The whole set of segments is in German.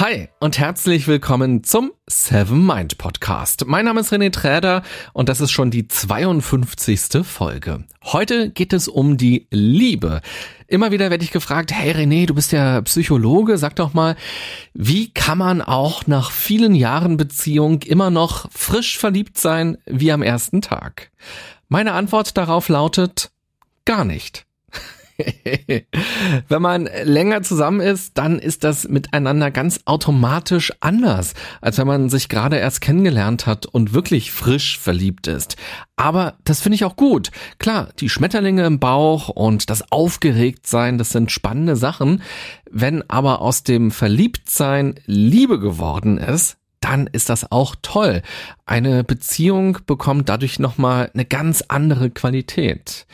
Hi und herzlich willkommen zum Seven Mind Podcast. Mein Name ist René Träder und das ist schon die 52. Folge. Heute geht es um die Liebe. Immer wieder werde ich gefragt, hey René, du bist ja Psychologe, sag doch mal, wie kann man auch nach vielen Jahren Beziehung immer noch frisch verliebt sein wie am ersten Tag? Meine Antwort darauf lautet, gar nicht. Wenn man länger zusammen ist, dann ist das miteinander ganz automatisch anders, als wenn man sich gerade erst kennengelernt hat und wirklich frisch verliebt ist. Aber das finde ich auch gut. Klar, die Schmetterlinge im Bauch und das Aufgeregtsein, das sind spannende Sachen. Wenn aber aus dem Verliebtsein Liebe geworden ist, dann ist das auch toll. Eine Beziehung bekommt dadurch nochmal eine ganz andere Qualität.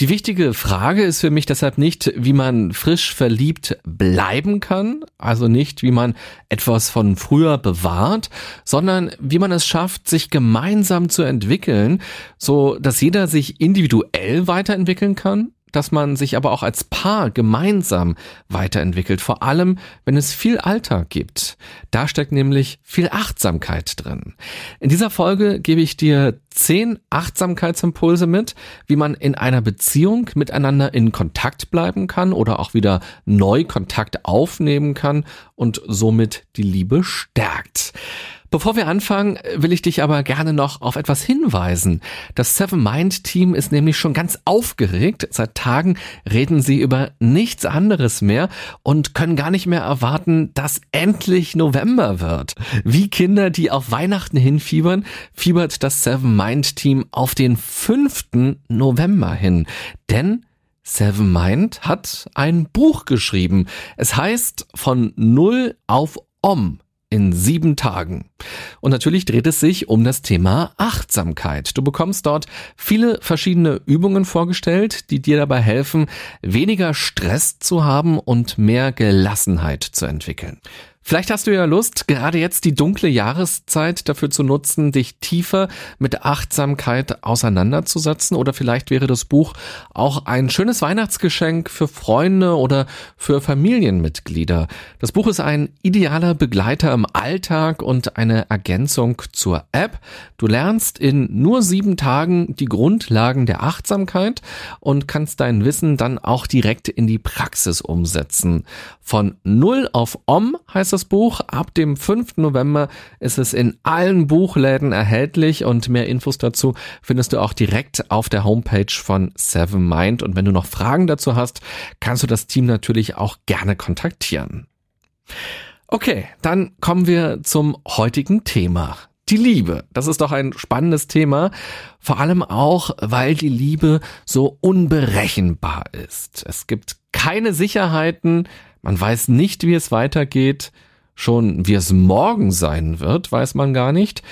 Die wichtige Frage ist für mich deshalb nicht, wie man frisch verliebt bleiben kann, also nicht, wie man etwas von früher bewahrt, sondern wie man es schafft, sich gemeinsam zu entwickeln, so dass jeder sich individuell weiterentwickeln kann dass man sich aber auch als Paar gemeinsam weiterentwickelt, vor allem wenn es viel Alltag gibt. Da steckt nämlich viel Achtsamkeit drin. In dieser Folge gebe ich dir zehn Achtsamkeitsimpulse mit, wie man in einer Beziehung miteinander in Kontakt bleiben kann oder auch wieder neu Kontakt aufnehmen kann und somit die Liebe stärkt. Bevor wir anfangen, will ich dich aber gerne noch auf etwas hinweisen. Das Seven Mind Team ist nämlich schon ganz aufgeregt. Seit Tagen reden sie über nichts anderes mehr und können gar nicht mehr erwarten, dass endlich November wird. Wie Kinder, die auf Weihnachten hinfiebern, fiebert das Seven Mind Team auf den 5. November hin. Denn Seven Mind hat ein Buch geschrieben. Es heißt von Null auf Om in sieben Tagen. Und natürlich dreht es sich um das Thema Achtsamkeit. Du bekommst dort viele verschiedene Übungen vorgestellt, die dir dabei helfen, weniger Stress zu haben und mehr Gelassenheit zu entwickeln. Vielleicht hast du ja Lust, gerade jetzt die dunkle Jahreszeit dafür zu nutzen, dich tiefer mit Achtsamkeit auseinanderzusetzen. Oder vielleicht wäre das Buch auch ein schönes Weihnachtsgeschenk für Freunde oder für Familienmitglieder. Das Buch ist ein idealer Begleiter im Alltag und eine Ergänzung zur App. Du lernst in nur sieben Tagen die Grundlagen der Achtsamkeit und kannst dein Wissen dann auch direkt in die Praxis umsetzen. Von Null auf Om heißt das Buch. Ab dem 5. November ist es in allen Buchläden erhältlich und mehr Infos dazu findest du auch direkt auf der Homepage von Seven Mind. Und wenn du noch Fragen dazu hast, kannst du das Team natürlich auch gerne kontaktieren. Okay, dann kommen wir zum heutigen Thema. Die Liebe, das ist doch ein spannendes Thema, vor allem auch, weil die Liebe so unberechenbar ist. Es gibt keine Sicherheiten, man weiß nicht, wie es weitergeht, schon wie es morgen sein wird, weiß man gar nicht.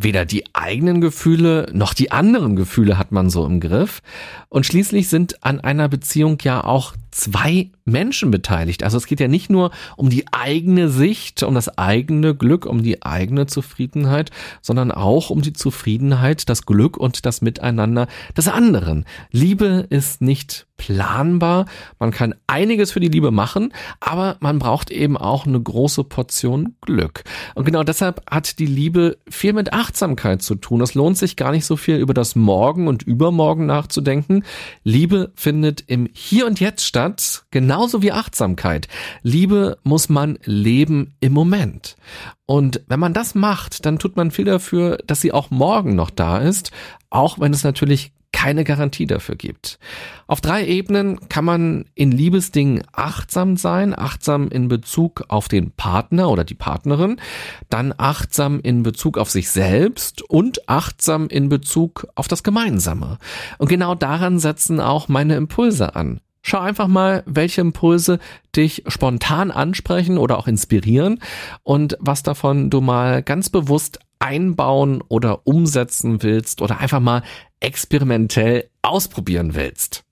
Weder die eigenen Gefühle noch die anderen Gefühle hat man so im Griff. Und schließlich sind an einer Beziehung ja auch zwei Menschen beteiligt. Also es geht ja nicht nur um die eigene Sicht, um das eigene Glück, um die eigene Zufriedenheit, sondern auch um die Zufriedenheit, das Glück und das Miteinander des anderen. Liebe ist nicht planbar. Man kann einiges für die Liebe machen, aber man braucht eben auch eine große Portion Glück. Und genau deshalb hat die Liebe viel mit Achtsamkeit zu tun. Es lohnt sich gar nicht so viel über das Morgen und Übermorgen nachzudenken. Liebe findet im Hier und Jetzt statt, genauso wie Achtsamkeit. Liebe muss man leben im Moment. Und wenn man das macht, dann tut man viel dafür, dass sie auch morgen noch da ist, auch wenn es natürlich keine Garantie dafür gibt. Auf drei Ebenen kann man in Liebesdingen achtsam sein, achtsam in Bezug auf den Partner oder die Partnerin, dann achtsam in Bezug auf sich selbst und achtsam in Bezug auf das Gemeinsame. Und genau daran setzen auch meine Impulse an. Schau einfach mal, welche Impulse dich spontan ansprechen oder auch inspirieren und was davon du mal ganz bewusst einbauen oder umsetzen willst oder einfach mal experimentell ausprobieren willst.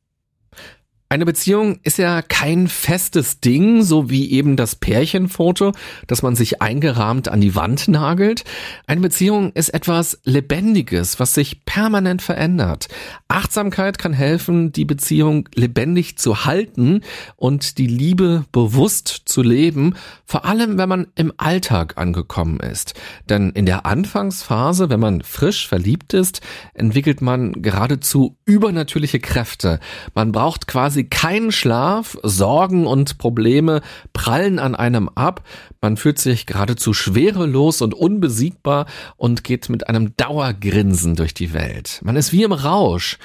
Eine Beziehung ist ja kein festes Ding, so wie eben das Pärchenfoto, das man sich eingerahmt an die Wand nagelt. Eine Beziehung ist etwas Lebendiges, was sich permanent verändert. Achtsamkeit kann helfen, die Beziehung lebendig zu halten und die Liebe bewusst zu leben, vor allem wenn man im Alltag angekommen ist. Denn in der Anfangsphase, wenn man frisch verliebt ist, entwickelt man geradezu übernatürliche Kräfte. Man braucht quasi quasi keinen Schlaf, Sorgen und Probleme prallen an einem ab. Man fühlt sich geradezu schwerelos und unbesiegbar und geht mit einem Dauergrinsen durch die Welt. Man ist wie im Rausch.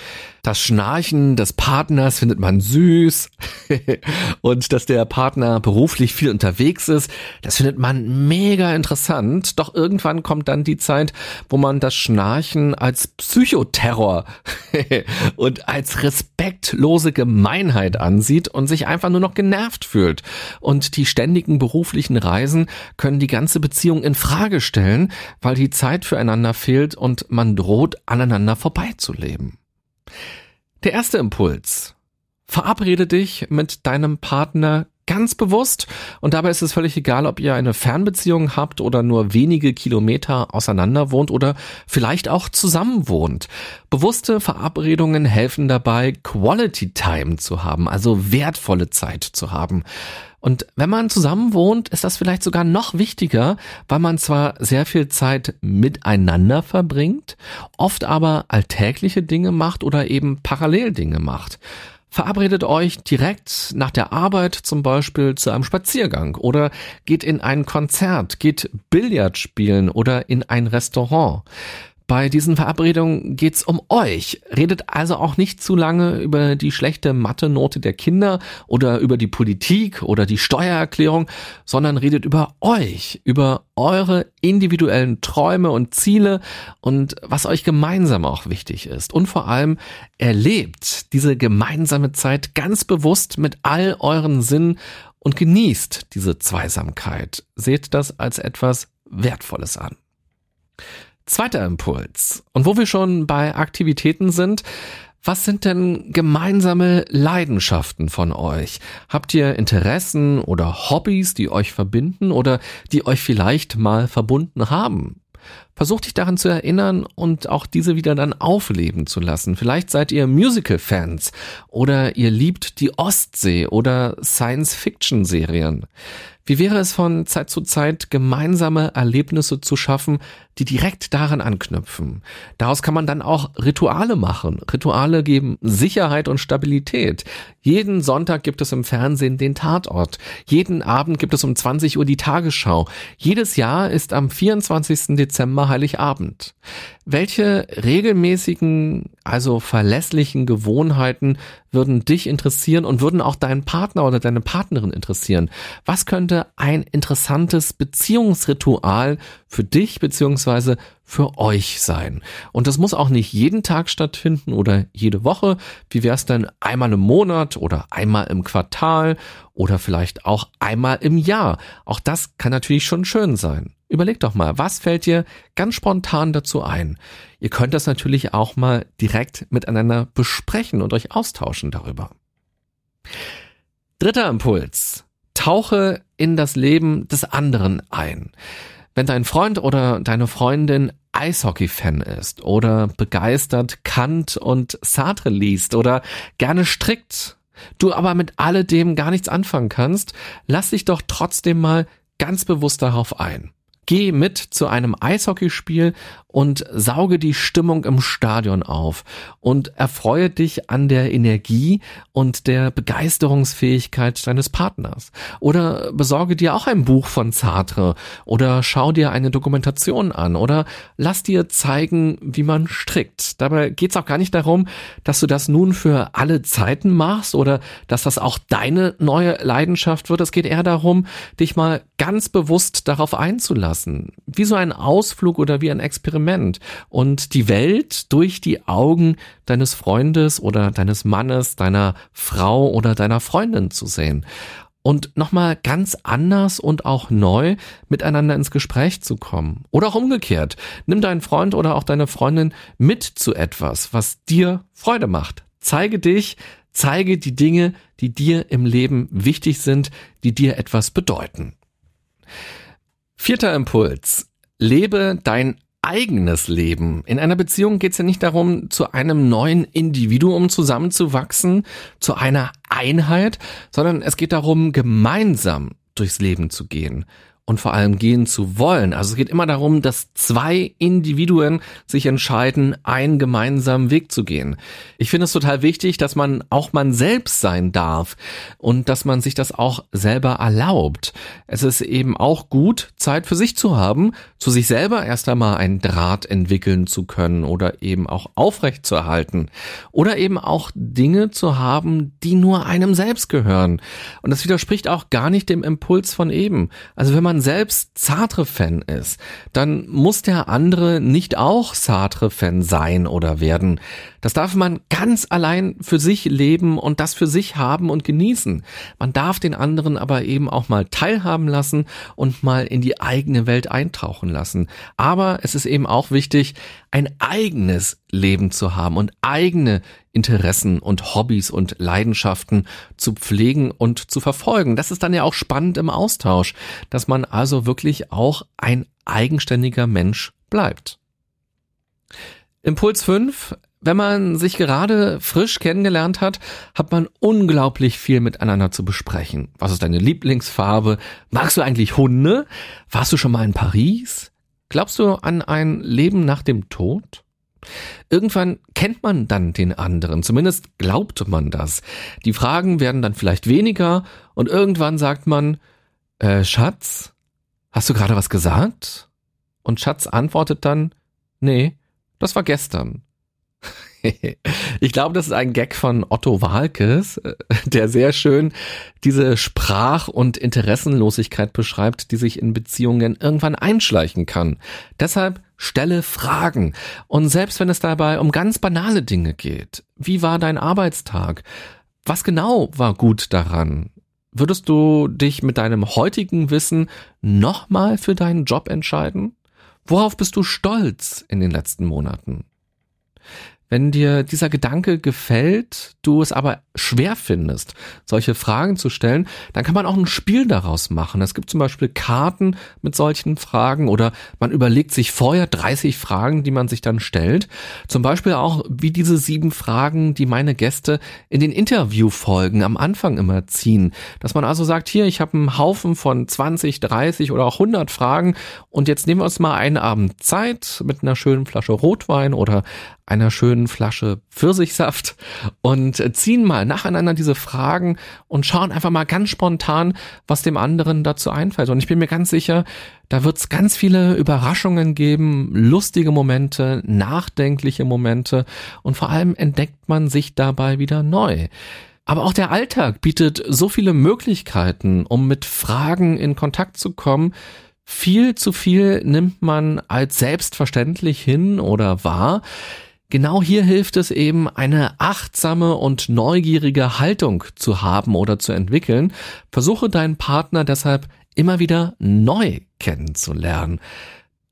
Das Schnarchen des Partners findet man süß und dass der Partner beruflich viel unterwegs ist, das findet man mega interessant. Doch irgendwann kommt dann die Zeit, wo man das Schnarchen als Psychoterror und als respektlose Gemeinheit ansieht und sich einfach nur noch genervt fühlt. Und die ständigen beruflichen Reisen können die ganze Beziehung in Frage stellen, weil die Zeit füreinander fehlt und man droht, aneinander vorbeizuleben. Der erste Impuls. Verabrede dich mit deinem Partner ganz bewusst und dabei ist es völlig egal, ob ihr eine Fernbeziehung habt oder nur wenige Kilometer auseinander wohnt oder vielleicht auch zusammen wohnt. Bewusste Verabredungen helfen dabei, Quality Time zu haben, also wertvolle Zeit zu haben. Und wenn man zusammen wohnt, ist das vielleicht sogar noch wichtiger, weil man zwar sehr viel Zeit miteinander verbringt, oft aber alltägliche Dinge macht oder eben parallel Dinge macht. Verabredet euch direkt nach der Arbeit zum Beispiel zu einem Spaziergang oder geht in ein Konzert, geht Billard spielen oder in ein Restaurant. Bei diesen Verabredungen geht's um euch. Redet also auch nicht zu lange über die schlechte Mathe-Note der Kinder oder über die Politik oder die Steuererklärung, sondern redet über euch, über eure individuellen Träume und Ziele und was euch gemeinsam auch wichtig ist. Und vor allem erlebt diese gemeinsame Zeit ganz bewusst mit all euren Sinnen und genießt diese Zweisamkeit. Seht das als etwas Wertvolles an. Zweiter Impuls. Und wo wir schon bei Aktivitäten sind, was sind denn gemeinsame Leidenschaften von euch? Habt ihr Interessen oder Hobbys, die euch verbinden oder die euch vielleicht mal verbunden haben? Versucht dich daran zu erinnern und auch diese wieder dann aufleben zu lassen. Vielleicht seid ihr Musical-Fans oder ihr liebt die Ostsee oder Science-Fiction-Serien. Wie wäre es von Zeit zu Zeit gemeinsame Erlebnisse zu schaffen, die direkt daran anknüpfen? Daraus kann man dann auch Rituale machen. Rituale geben Sicherheit und Stabilität. Jeden Sonntag gibt es im Fernsehen den Tatort. Jeden Abend gibt es um 20 Uhr die Tagesschau. Jedes Jahr ist am 24. Dezember Heiligabend. Welche regelmäßigen, also verlässlichen Gewohnheiten würden dich interessieren und würden auch deinen Partner oder deine Partnerin interessieren? Was könnte ein interessantes Beziehungsritual für dich beziehungsweise für euch sein? Und das muss auch nicht jeden Tag stattfinden oder jede Woche. Wie wäre es denn einmal im Monat oder einmal im Quartal oder vielleicht auch einmal im Jahr? Auch das kann natürlich schon schön sein. Überlegt doch mal, was fällt dir ganz spontan dazu ein? Ihr könnt das natürlich auch mal direkt miteinander besprechen und euch austauschen darüber. Dritter Impuls. Tauche in das Leben des anderen ein. Wenn dein Freund oder deine Freundin Eishockey-Fan ist oder begeistert Kant und Sartre liest oder gerne strickt, du aber mit alledem gar nichts anfangen kannst, lass dich doch trotzdem mal ganz bewusst darauf ein. Geh mit zu einem Eishockeyspiel und sauge die Stimmung im Stadion auf und erfreue dich an der Energie und der Begeisterungsfähigkeit deines Partners. Oder besorge dir auch ein Buch von Sartre oder schau dir eine Dokumentation an oder lass dir zeigen, wie man strickt. Dabei geht's auch gar nicht darum, dass du das nun für alle Zeiten machst oder dass das auch deine neue Leidenschaft wird. Es geht eher darum, dich mal ganz bewusst darauf einzulassen. Wie so ein Ausflug oder wie ein Experiment Experiment und die Welt durch die Augen deines Freundes oder deines Mannes, deiner Frau oder deiner Freundin zu sehen und nochmal ganz anders und auch neu miteinander ins Gespräch zu kommen. Oder auch umgekehrt. Nimm deinen Freund oder auch deine Freundin mit zu etwas, was dir Freude macht. Zeige dich, Zeige die Dinge, die dir im Leben wichtig sind, die dir etwas bedeuten. Vierter Impuls. Lebe dein eigenes Leben. In einer Beziehung geht es ja nicht darum, zu einem neuen Individuum zusammenzuwachsen, zu einer Einheit, sondern es geht darum, gemeinsam durchs Leben zu gehen und vor allem gehen zu wollen. Also es geht immer darum, dass zwei Individuen sich entscheiden, einen gemeinsamen Weg zu gehen. Ich finde es total wichtig, dass man auch man selbst sein darf und dass man sich das auch selber erlaubt. Es ist eben auch gut, Zeit für sich zu haben, zu sich selber erst einmal einen Draht entwickeln zu können oder eben auch aufrecht oder eben auch Dinge zu haben, die nur einem selbst gehören. Und das widerspricht auch gar nicht dem Impuls von eben. Also wenn man selbst Sartre-Fan ist, dann muss der andere nicht auch Sartre-Fan sein oder werden. Das darf man ganz allein für sich leben und das für sich haben und genießen. Man darf den anderen aber eben auch mal teilhaben lassen und mal in die eigene Welt eintauchen lassen. Aber es ist eben auch wichtig, ein eigenes Leben zu haben und eigene Interessen und Hobbys und Leidenschaften zu pflegen und zu verfolgen. Das ist dann ja auch spannend im Austausch, dass man also wirklich auch ein eigenständiger Mensch bleibt. Impuls 5. Wenn man sich gerade frisch kennengelernt hat, hat man unglaublich viel miteinander zu besprechen. Was ist deine Lieblingsfarbe? Magst du eigentlich Hunde? Warst du schon mal in Paris? Glaubst du an ein Leben nach dem Tod? Irgendwann kennt man dann den anderen, zumindest glaubt man das. Die Fragen werden dann vielleicht weniger und irgendwann sagt man, äh, Schatz, hast du gerade was gesagt? Und Schatz antwortet dann, nee, das war gestern. ich glaube, das ist ein Gag von Otto Walkes, äh, der sehr schön diese Sprach- und Interessenlosigkeit beschreibt, die sich in Beziehungen irgendwann einschleichen kann. Deshalb stelle Fragen. Und selbst wenn es dabei um ganz banale Dinge geht, wie war dein Arbeitstag? Was genau war gut daran? Würdest du dich mit deinem heutigen Wissen nochmal für deinen Job entscheiden? Worauf bist du stolz in den letzten Monaten? Wenn dir dieser Gedanke gefällt, du es aber schwer findest, solche Fragen zu stellen, dann kann man auch ein Spiel daraus machen. Es gibt zum Beispiel Karten mit solchen Fragen oder man überlegt sich vorher 30 Fragen, die man sich dann stellt. Zum Beispiel auch wie diese sieben Fragen, die meine Gäste in den Interviewfolgen am Anfang immer ziehen. Dass man also sagt, hier, ich habe einen Haufen von 20, 30 oder auch 100 Fragen und jetzt nehmen wir uns mal einen Abend Zeit mit einer schönen Flasche Rotwein oder einer schönen Flasche Pfirsichsaft und ziehen mal nacheinander diese Fragen und schauen einfach mal ganz spontan, was dem anderen dazu einfällt. Und ich bin mir ganz sicher, da wird es ganz viele Überraschungen geben, lustige Momente, nachdenkliche Momente und vor allem entdeckt man sich dabei wieder neu. Aber auch der Alltag bietet so viele Möglichkeiten, um mit Fragen in Kontakt zu kommen, viel zu viel nimmt man als selbstverständlich hin oder wahr. Genau hier hilft es eben, eine achtsame und neugierige Haltung zu haben oder zu entwickeln. Versuche deinen Partner deshalb immer wieder neu kennenzulernen.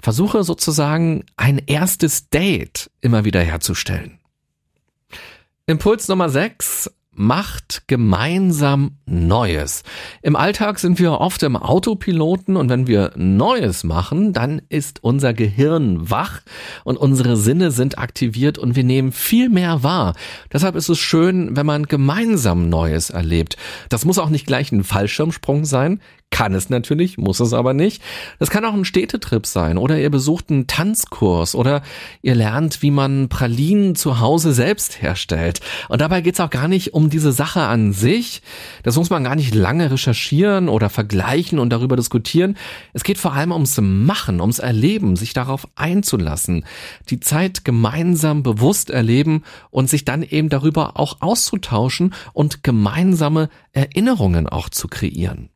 Versuche sozusagen ein erstes Date immer wieder herzustellen. Impuls Nummer 6 macht gemeinsam Neues. Im Alltag sind wir oft im Autopiloten und wenn wir Neues machen, dann ist unser Gehirn wach und unsere Sinne sind aktiviert und wir nehmen viel mehr wahr. Deshalb ist es schön, wenn man gemeinsam Neues erlebt. Das muss auch nicht gleich ein Fallschirmsprung sein. Kann es natürlich, muss es aber nicht. Das kann auch ein Städtetrip sein oder ihr besucht einen Tanzkurs oder ihr lernt, wie man Pralinen zu Hause selbst herstellt. Und dabei geht's auch gar nicht um diese Sache an sich. Das muss man gar nicht lange recherchieren oder vergleichen und darüber diskutieren. Es geht vor allem ums Machen, ums Erleben, sich darauf einzulassen, die Zeit gemeinsam bewusst erleben und sich dann eben darüber auch auszutauschen und gemeinsame Erinnerungen auch zu kreieren.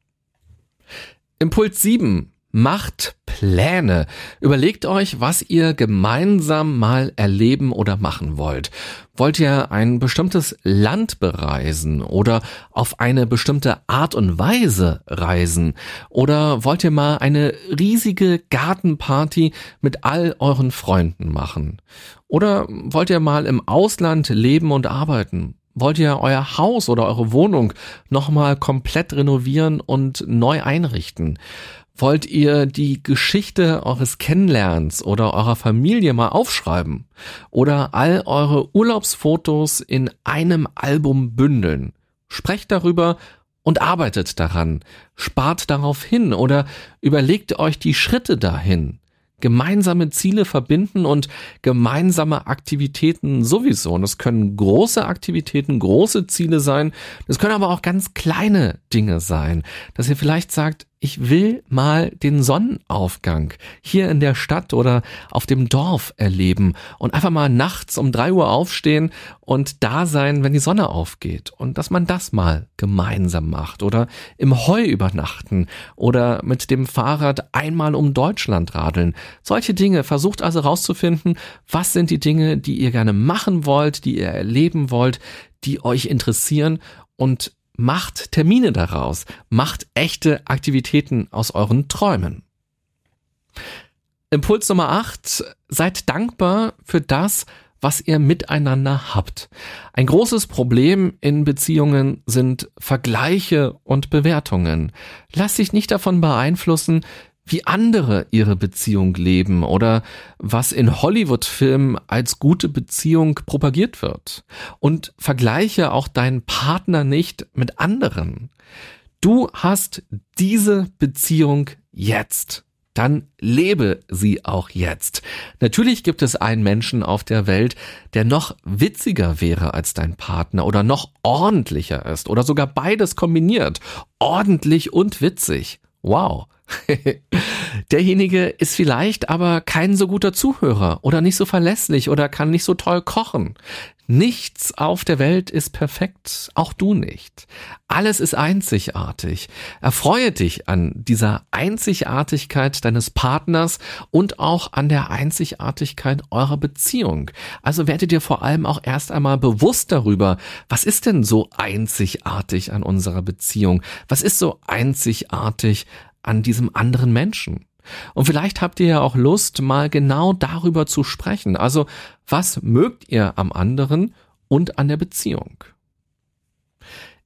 Impuls 7. Macht Pläne. Überlegt euch, was ihr gemeinsam mal erleben oder machen wollt. Wollt ihr ein bestimmtes Land bereisen oder auf eine bestimmte Art und Weise reisen? Oder wollt ihr mal eine riesige Gartenparty mit all euren Freunden machen? Oder wollt ihr mal im Ausland leben und arbeiten? Wollt ihr euer Haus oder eure Wohnung nochmal komplett renovieren und neu einrichten? Wollt ihr die Geschichte eures Kennenlernens oder eurer Familie mal aufschreiben? Oder all eure Urlaubsfotos in einem Album bündeln? Sprecht darüber und arbeitet daran. Spart darauf hin oder überlegt euch die Schritte dahin gemeinsame Ziele verbinden und gemeinsame Aktivitäten sowieso. Und es können große Aktivitäten, große Ziele sein. Es können aber auch ganz kleine Dinge sein, dass ihr vielleicht sagt, ich will mal den Sonnenaufgang hier in der Stadt oder auf dem Dorf erleben und einfach mal nachts um drei Uhr aufstehen und da sein, wenn die Sonne aufgeht und dass man das mal gemeinsam macht oder im Heu übernachten oder mit dem Fahrrad einmal um Deutschland radeln. Solche Dinge. Versucht also rauszufinden, was sind die Dinge, die ihr gerne machen wollt, die ihr erleben wollt, die euch interessieren und macht Termine daraus, macht echte Aktivitäten aus euren Träumen. Impuls Nummer 8, seid dankbar für das, was ihr miteinander habt. Ein großes Problem in Beziehungen sind Vergleiche und Bewertungen. Lass dich nicht davon beeinflussen, wie andere ihre Beziehung leben oder was in Hollywood-Filmen als gute Beziehung propagiert wird. Und vergleiche auch deinen Partner nicht mit anderen. Du hast diese Beziehung jetzt. Dann lebe sie auch jetzt. Natürlich gibt es einen Menschen auf der Welt, der noch witziger wäre als dein Partner oder noch ordentlicher ist oder sogar beides kombiniert. Ordentlich und witzig. Wow. Derjenige ist vielleicht aber kein so guter Zuhörer oder nicht so verlässlich oder kann nicht so toll kochen. Nichts auf der Welt ist perfekt, auch du nicht. Alles ist einzigartig. Erfreue dich an dieser Einzigartigkeit deines Partners und auch an der Einzigartigkeit eurer Beziehung. Also werde dir vor allem auch erst einmal bewusst darüber, was ist denn so einzigartig an unserer Beziehung? Was ist so einzigartig an diesem anderen Menschen. Und vielleicht habt ihr ja auch Lust, mal genau darüber zu sprechen. Also, was mögt ihr am anderen und an der Beziehung?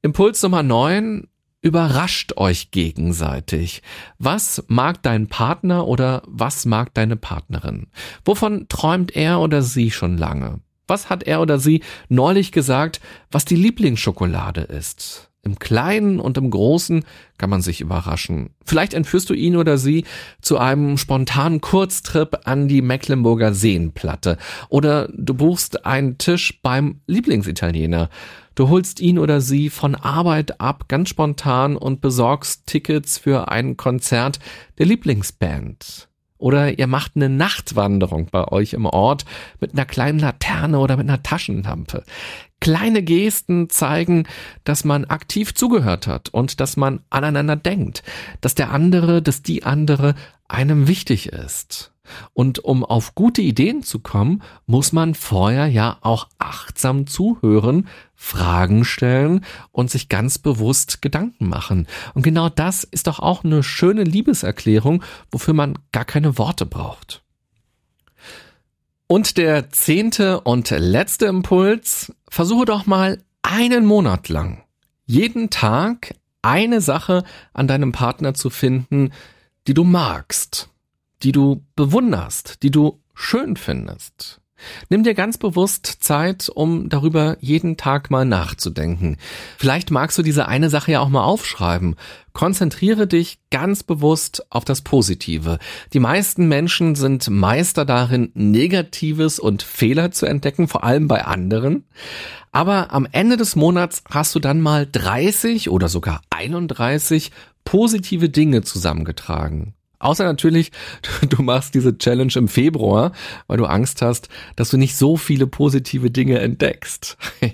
Impuls Nummer 9. Überrascht euch gegenseitig. Was mag dein Partner oder was mag deine Partnerin? Wovon träumt er oder sie schon lange? Was hat er oder sie neulich gesagt, was die Lieblingsschokolade ist? Im Kleinen und im Großen kann man sich überraschen. Vielleicht entführst du ihn oder sie zu einem spontanen Kurztrip an die Mecklenburger Seenplatte. Oder du buchst einen Tisch beim Lieblingsitaliener. Du holst ihn oder sie von Arbeit ab ganz spontan und besorgst Tickets für ein Konzert der Lieblingsband. Oder ihr macht eine Nachtwanderung bei euch im Ort mit einer kleinen Laterne oder mit einer Taschenlampe. Kleine Gesten zeigen, dass man aktiv zugehört hat und dass man aneinander denkt, dass der andere, dass die andere einem wichtig ist. Und um auf gute Ideen zu kommen, muss man vorher ja auch achtsam zuhören, Fragen stellen und sich ganz bewusst Gedanken machen. Und genau das ist doch auch eine schöne Liebeserklärung, wofür man gar keine Worte braucht. Und der zehnte und letzte Impuls, versuche doch mal einen Monat lang, jeden Tag eine Sache an deinem Partner zu finden, die du magst, die du bewunderst, die du schön findest. Nimm dir ganz bewusst Zeit, um darüber jeden Tag mal nachzudenken. Vielleicht magst du diese eine Sache ja auch mal aufschreiben. Konzentriere dich ganz bewusst auf das Positive. Die meisten Menschen sind Meister darin, Negatives und Fehler zu entdecken, vor allem bei anderen. Aber am Ende des Monats hast du dann mal 30 oder sogar 31 positive Dinge zusammengetragen. Außer natürlich, du machst diese Challenge im Februar, weil du Angst hast, dass du nicht so viele positive Dinge entdeckst.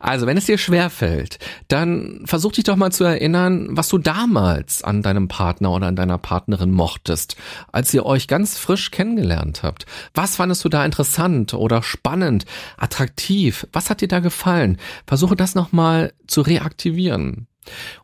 also, wenn es dir schwer fällt, dann versuch dich doch mal zu erinnern, was du damals an deinem Partner oder an deiner Partnerin mochtest, als ihr euch ganz frisch kennengelernt habt. Was fandest du da interessant oder spannend, attraktiv? Was hat dir da gefallen? Versuche das nochmal zu reaktivieren.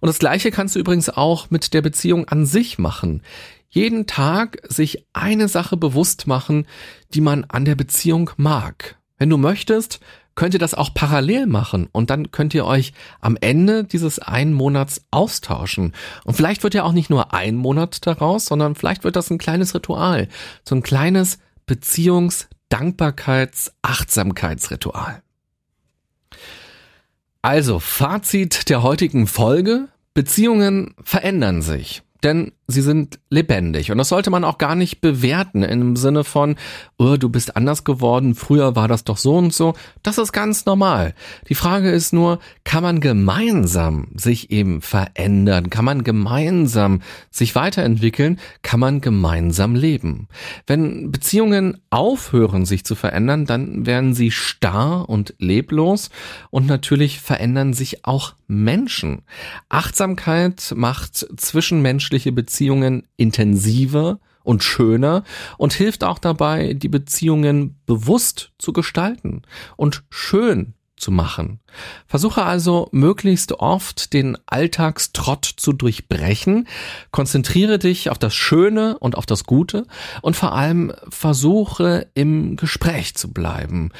Und das Gleiche kannst du übrigens auch mit der Beziehung an sich machen jeden Tag sich eine Sache bewusst machen, die man an der Beziehung mag. Wenn du möchtest, könnt ihr das auch parallel machen und dann könnt ihr euch am Ende dieses einen Monats austauschen. Und vielleicht wird ja auch nicht nur ein Monat daraus, sondern vielleicht wird das ein kleines Ritual, so ein kleines Beziehungs-, Dankbarkeits-, Achtsamkeitsritual. Also, Fazit der heutigen Folge. Beziehungen verändern sich denn sie sind lebendig. Und das sollte man auch gar nicht bewerten im Sinne von, oh, du bist anders geworden, früher war das doch so und so. Das ist ganz normal. Die Frage ist nur, kann man gemeinsam sich eben verändern? Kann man gemeinsam sich weiterentwickeln? Kann man gemeinsam leben? Wenn Beziehungen aufhören, sich zu verändern, dann werden sie starr und leblos und natürlich verändern sich auch Menschen. Achtsamkeit macht zwischenmenschliche Beziehungen intensiver und schöner und hilft auch dabei, die Beziehungen bewusst zu gestalten und schön zu machen. Versuche also möglichst oft den Alltagstrott zu durchbrechen, konzentriere dich auf das Schöne und auf das Gute und vor allem versuche im Gespräch zu bleiben.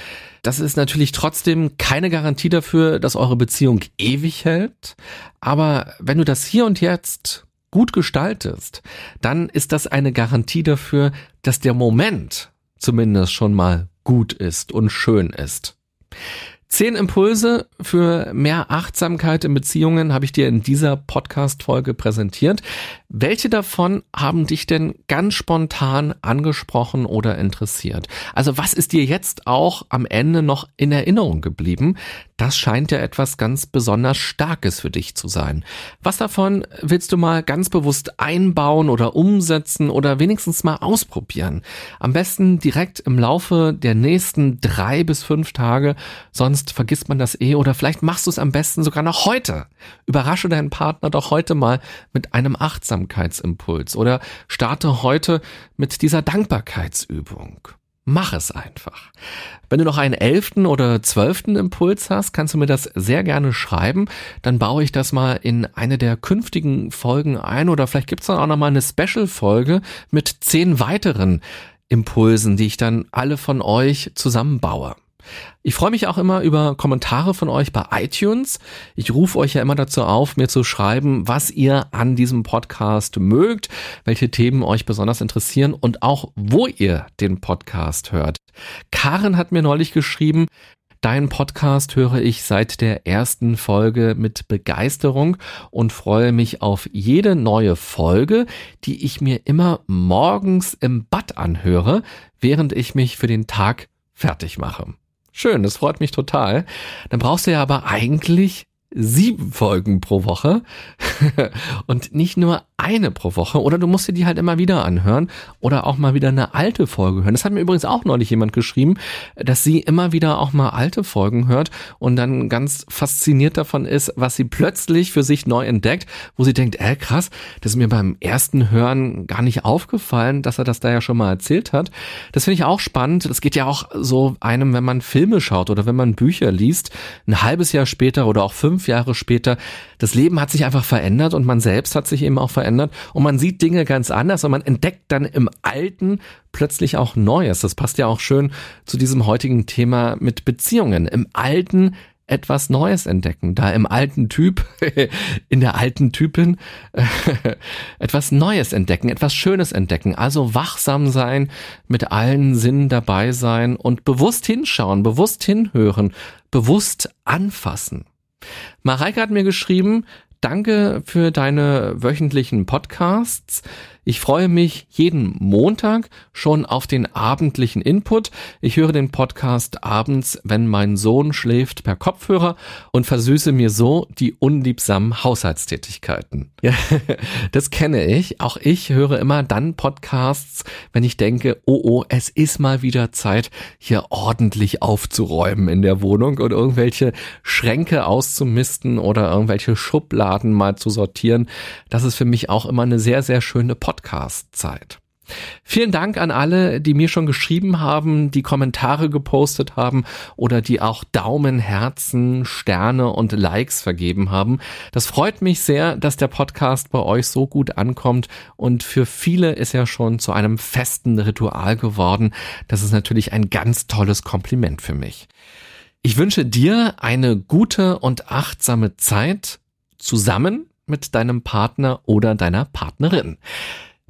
Das ist natürlich trotzdem keine Garantie dafür, dass eure Beziehung ewig hält, aber wenn du das hier und jetzt gut gestaltest, dann ist das eine Garantie dafür, dass der Moment zumindest schon mal gut ist und schön ist. Zehn Impulse für mehr Achtsamkeit in Beziehungen habe ich dir in dieser Podcast-Folge präsentiert. Welche davon haben dich denn ganz spontan angesprochen oder interessiert? Also was ist dir jetzt auch am Ende noch in Erinnerung geblieben? Das scheint ja etwas ganz besonders Starkes für dich zu sein. Was davon willst du mal ganz bewusst einbauen oder umsetzen oder wenigstens mal ausprobieren? Am besten direkt im Laufe der nächsten drei bis fünf Tage, sonst vergisst man das eh oder vielleicht machst du es am besten sogar noch heute. Überrasche deinen Partner doch heute mal mit einem Achtsamkeitsimpuls oder starte heute mit dieser Dankbarkeitsübung. Mach es einfach. Wenn du noch einen elften oder zwölften Impuls hast, kannst du mir das sehr gerne schreiben. Dann baue ich das mal in eine der künftigen Folgen ein oder vielleicht gibt's dann auch noch mal eine Special-Folge mit zehn weiteren Impulsen, die ich dann alle von euch zusammenbaue. Ich freue mich auch immer über Kommentare von euch bei iTunes. Ich rufe euch ja immer dazu auf, mir zu schreiben, was ihr an diesem Podcast mögt, welche Themen euch besonders interessieren und auch wo ihr den Podcast hört. Karen hat mir neulich geschrieben, Dein Podcast höre ich seit der ersten Folge mit Begeisterung und freue mich auf jede neue Folge, die ich mir immer morgens im Bad anhöre, während ich mich für den Tag fertig mache. Schön, das freut mich total. Dann brauchst du ja aber eigentlich sieben Folgen pro Woche und nicht nur eine pro Woche oder du musst dir die halt immer wieder anhören oder auch mal wieder eine alte Folge hören. Das hat mir übrigens auch neulich jemand geschrieben, dass sie immer wieder auch mal alte Folgen hört und dann ganz fasziniert davon ist, was sie plötzlich für sich neu entdeckt, wo sie denkt, äh krass, das ist mir beim ersten Hören gar nicht aufgefallen, dass er das da ja schon mal erzählt hat. Das finde ich auch spannend. Das geht ja auch so einem, wenn man Filme schaut oder wenn man Bücher liest, ein halbes Jahr später oder auch fünf Jahre später. Das Leben hat sich einfach verändert und man selbst hat sich eben auch verändert und man sieht Dinge ganz anders und man entdeckt dann im Alten plötzlich auch Neues. Das passt ja auch schön zu diesem heutigen Thema mit Beziehungen. Im Alten etwas Neues entdecken, da im alten Typ, in der alten Typin, etwas Neues entdecken, etwas Schönes entdecken. Also wachsam sein, mit allen Sinnen dabei sein und bewusst hinschauen, bewusst hinhören, bewusst anfassen. Mareike hat mir geschrieben, Danke für deine wöchentlichen Podcasts. Ich freue mich jeden Montag schon auf den abendlichen Input. Ich höre den Podcast abends, wenn mein Sohn schläft, per Kopfhörer und versüße mir so die unliebsamen Haushaltstätigkeiten. Ja, das kenne ich. Auch ich höre immer dann Podcasts, wenn ich denke, oh oh, es ist mal wieder Zeit, hier ordentlich aufzuräumen in der Wohnung und irgendwelche Schränke auszumisten oder irgendwelche Schubladen mal zu sortieren. Das ist für mich auch immer eine sehr, sehr schöne Podcast Podcast-Zeit. Vielen Dank an alle, die mir schon geschrieben haben, die Kommentare gepostet haben oder die auch Daumen, Herzen, Sterne und Likes vergeben haben. Das freut mich sehr, dass der Podcast bei euch so gut ankommt und für viele ist er schon zu einem festen Ritual geworden. Das ist natürlich ein ganz tolles Kompliment für mich. Ich wünsche dir eine gute und achtsame Zeit zusammen mit deinem Partner oder deiner Partnerin.